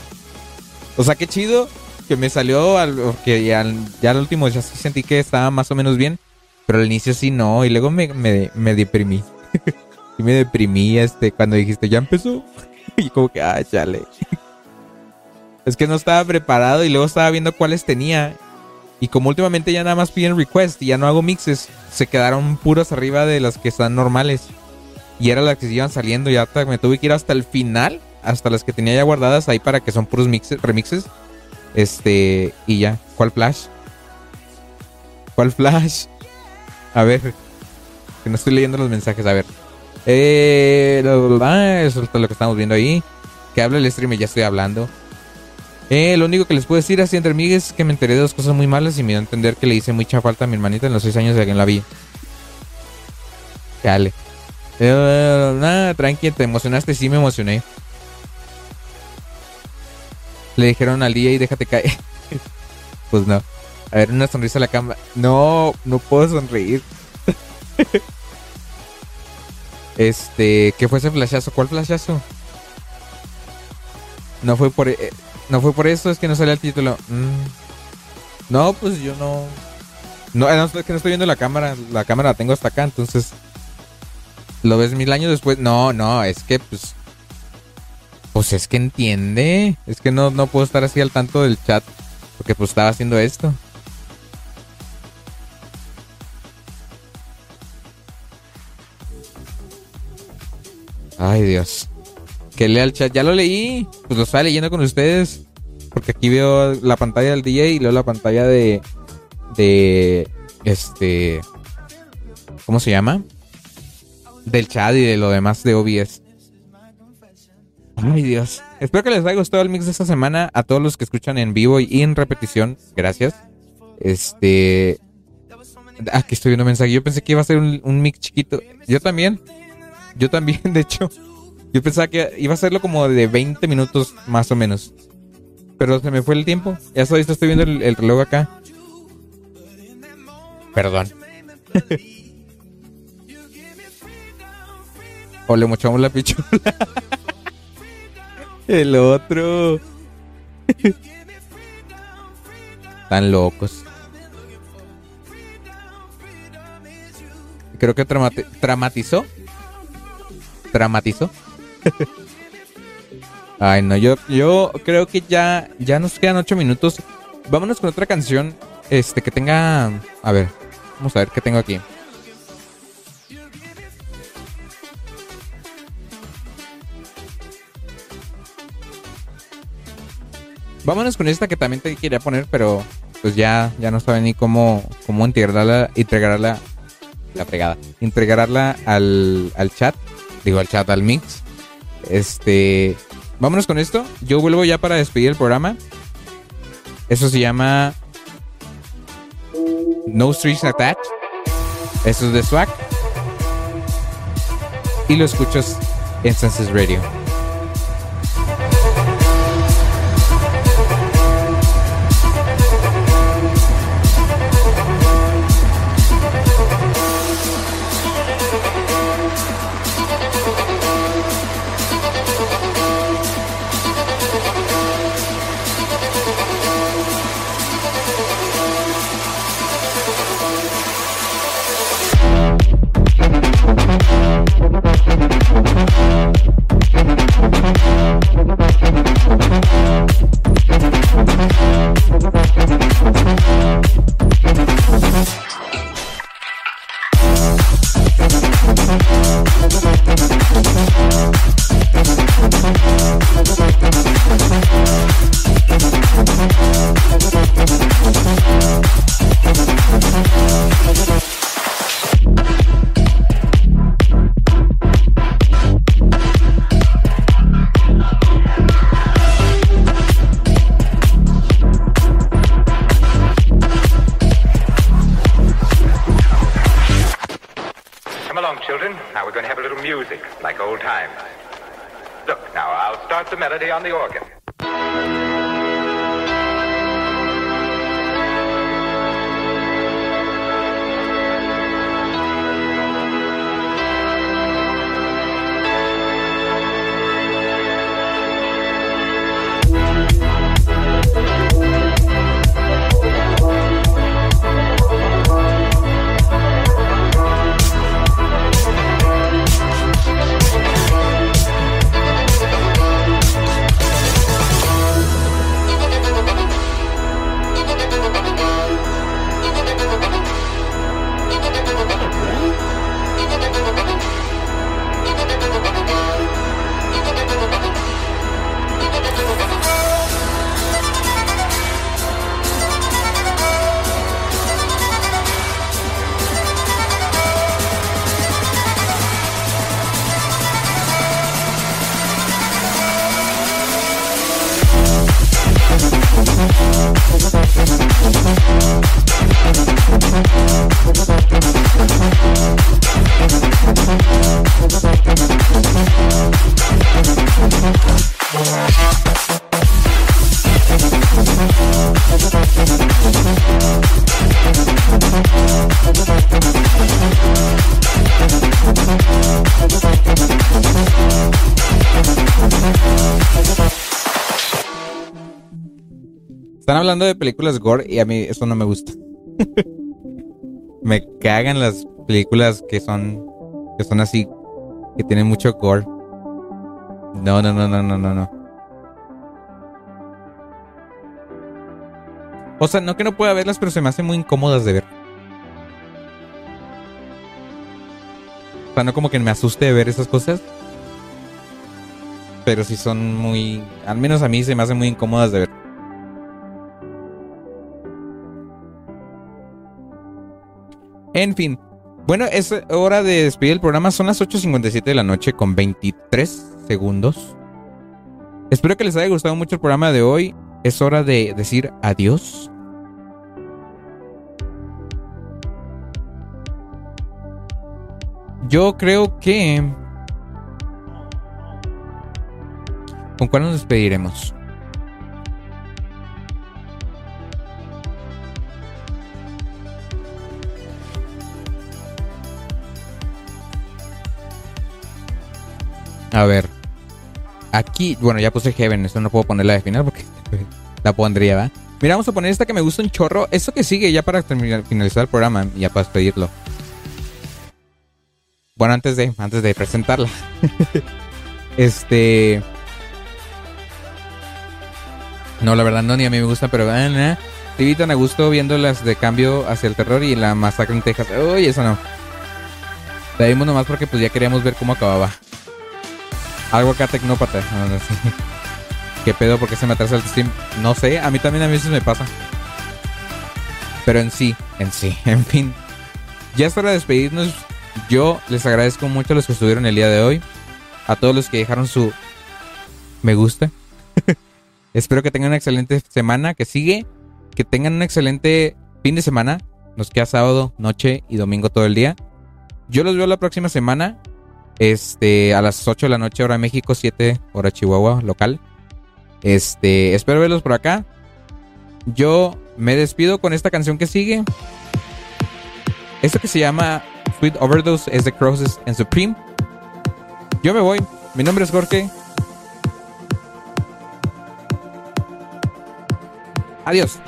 O sea, qué chido que me salió, al, que ya, ya al último ya sí sentí que estaba más o menos bien, pero al inicio sí no, y luego me, me, me deprimí. y me deprimí este, cuando dijiste, ya empezó. y como que, ah, chale. Es que no estaba preparado y luego estaba viendo cuáles tenía. Y como últimamente ya nada más piden request y ya no hago mixes, se quedaron puros arriba de las que están normales. Y era las que se iban saliendo y hasta me tuve que ir hasta el final, hasta las que tenía ya guardadas ahí para que son puros mixes, remixes. Este, y ya. ¿Cuál flash? ¿Cuál flash? A ver, que no estoy leyendo los mensajes, a ver. Eh, eso es lo que estamos viendo ahí. Que habla el stream y ya estoy hablando. Eh, lo único que les puedo decir así entre amigues es que me enteré de dos cosas muy malas y me dio a entender que le hice mucha falta a mi hermanita en los seis años de que la vi. Dale. Eh, nada, tranqui, te emocionaste, sí me emocioné. Le dijeron al día y déjate caer. pues no. A ver, una sonrisa a la cámara. No, no puedo sonreír. este, ¿qué fue ese flashazo? ¿Cuál flashazo? No fue por... eh, no fue por eso, es que no sale el título. Mm. No, pues yo no. No, no, es que no estoy viendo la cámara. La cámara la tengo hasta acá, entonces. ¿Lo ves mil años después? No, no, es que pues. Pues es que entiende. Es que no, no puedo estar así al tanto del chat. Porque pues estaba haciendo esto. Ay, Dios. Que lea el chat. Ya lo leí. Pues lo estaba leyendo con ustedes. Porque aquí veo la pantalla del DJ y luego la pantalla de. De. Este. ¿Cómo se llama? Del chat y de lo demás de OBS. Ay, Dios. Espero que les haya gustado el mix de esta semana. A todos los que escuchan en vivo y en repetición. Gracias. Este. Aquí estoy viendo mensaje. Yo pensé que iba a ser un, un mix chiquito. Yo también. Yo también, de hecho. Yo pensaba que iba a hacerlo como de 20 minutos más o menos. Pero se me fue el tiempo. Ya estoy, estoy viendo el, el reloj acá. Perdón. o le mochamos la pichula. el otro. Están locos. Creo que dramatizó. Dramatizó. Ay, no, yo, yo creo que ya, ya nos quedan ocho minutos. Vámonos con otra canción. Este, que tenga. A ver, vamos a ver qué tengo aquí. Vámonos con esta que también te quería poner, pero pues ya, ya no saben ni cómo, cómo integrarla, integrarla, la fregada, integrarla al, al chat, digo al chat, al mix. Este, vámonos con esto. Yo vuelvo ya para despedir el programa. Eso se llama No Strings Attached. Eso es de Swag. Y lo escuchas en Senses Radio. Hablando de películas gore y a mí eso no me gusta. me cagan las películas que son que son así que tienen mucho gore. No, no, no, no, no, no, no. O sea, no que no pueda verlas, pero se me hacen muy incómodas de ver. O sea, no como que me asuste ver esas cosas. Pero sí son muy. Al menos a mí se me hacen muy incómodas de ver. En fin. Bueno, es hora de despedir el programa. Son las 8.57 de la noche con 23 segundos. Espero que les haya gustado mucho el programa de hoy. Es hora de decir adiós. Yo creo que... ¿Con cuál nos despediremos? A ver. Aquí, bueno, ya puse Heaven. Esto no puedo ponerla de final porque la pondría, ¿va? Mira, vamos a poner esta que me gusta un chorro. Esto que sigue ya para terminar, finalizar el programa ya para despedirlo. Bueno, antes de, antes de presentarla. este. No, la verdad no, ni a mí me gusta, pero. Eh, sí, tan a gusto viendo las de cambio hacia el terror y la masacre en Texas. Uy, eso no. La vimos nomás porque pues ya queríamos ver cómo acababa. Algo acá tecnópata. ¿Qué pedo? ¿Por qué se me atrasa el stream? No sé, a mí también a veces me pasa. Pero en sí, en sí, en fin. Ya es hora de despedirnos. Yo les agradezco mucho a los que estuvieron el día de hoy. A todos los que dejaron su me gusta. Espero que tengan una excelente semana que sigue. Que tengan un excelente fin de semana. Nos queda sábado, noche y domingo todo el día. Yo los veo la próxima semana. Este, a las 8 de la noche, hora México, 7 hora Chihuahua, local. Este, espero verlos por acá. Yo me despido con esta canción que sigue. Esto que se llama Sweet Overdose es de Crosses and Supreme. Yo me voy. Mi nombre es Jorge. Adiós.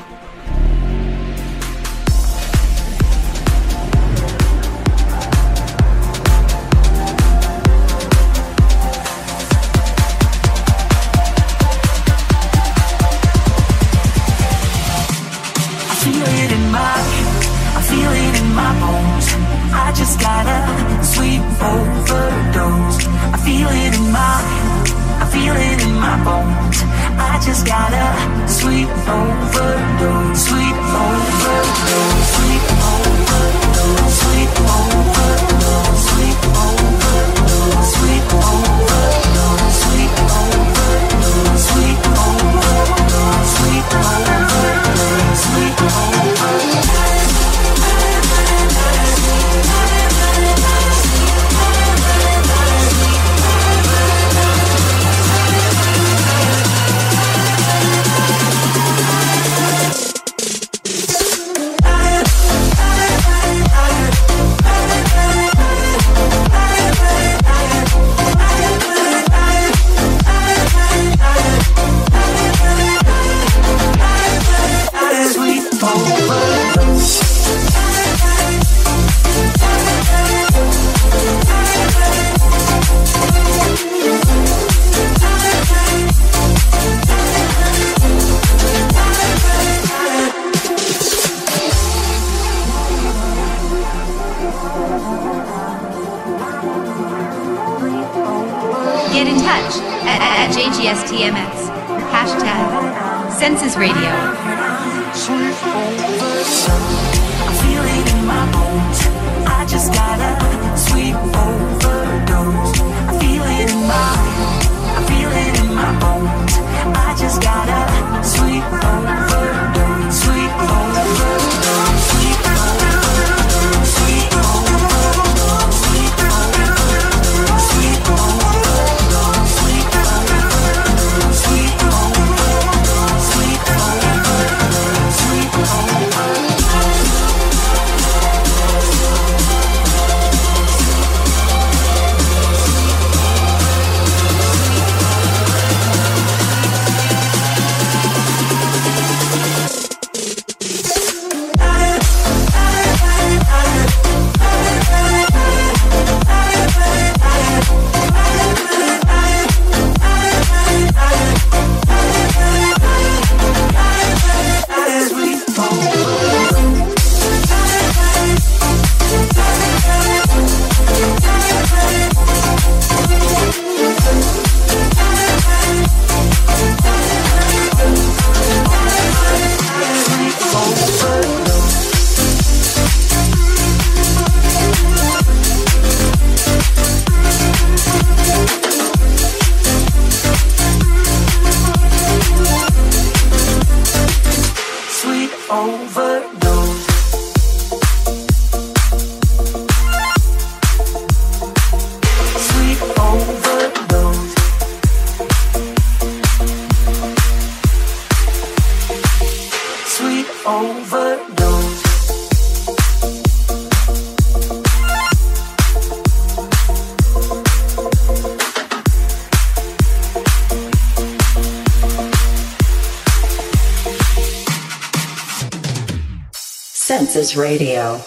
Radio.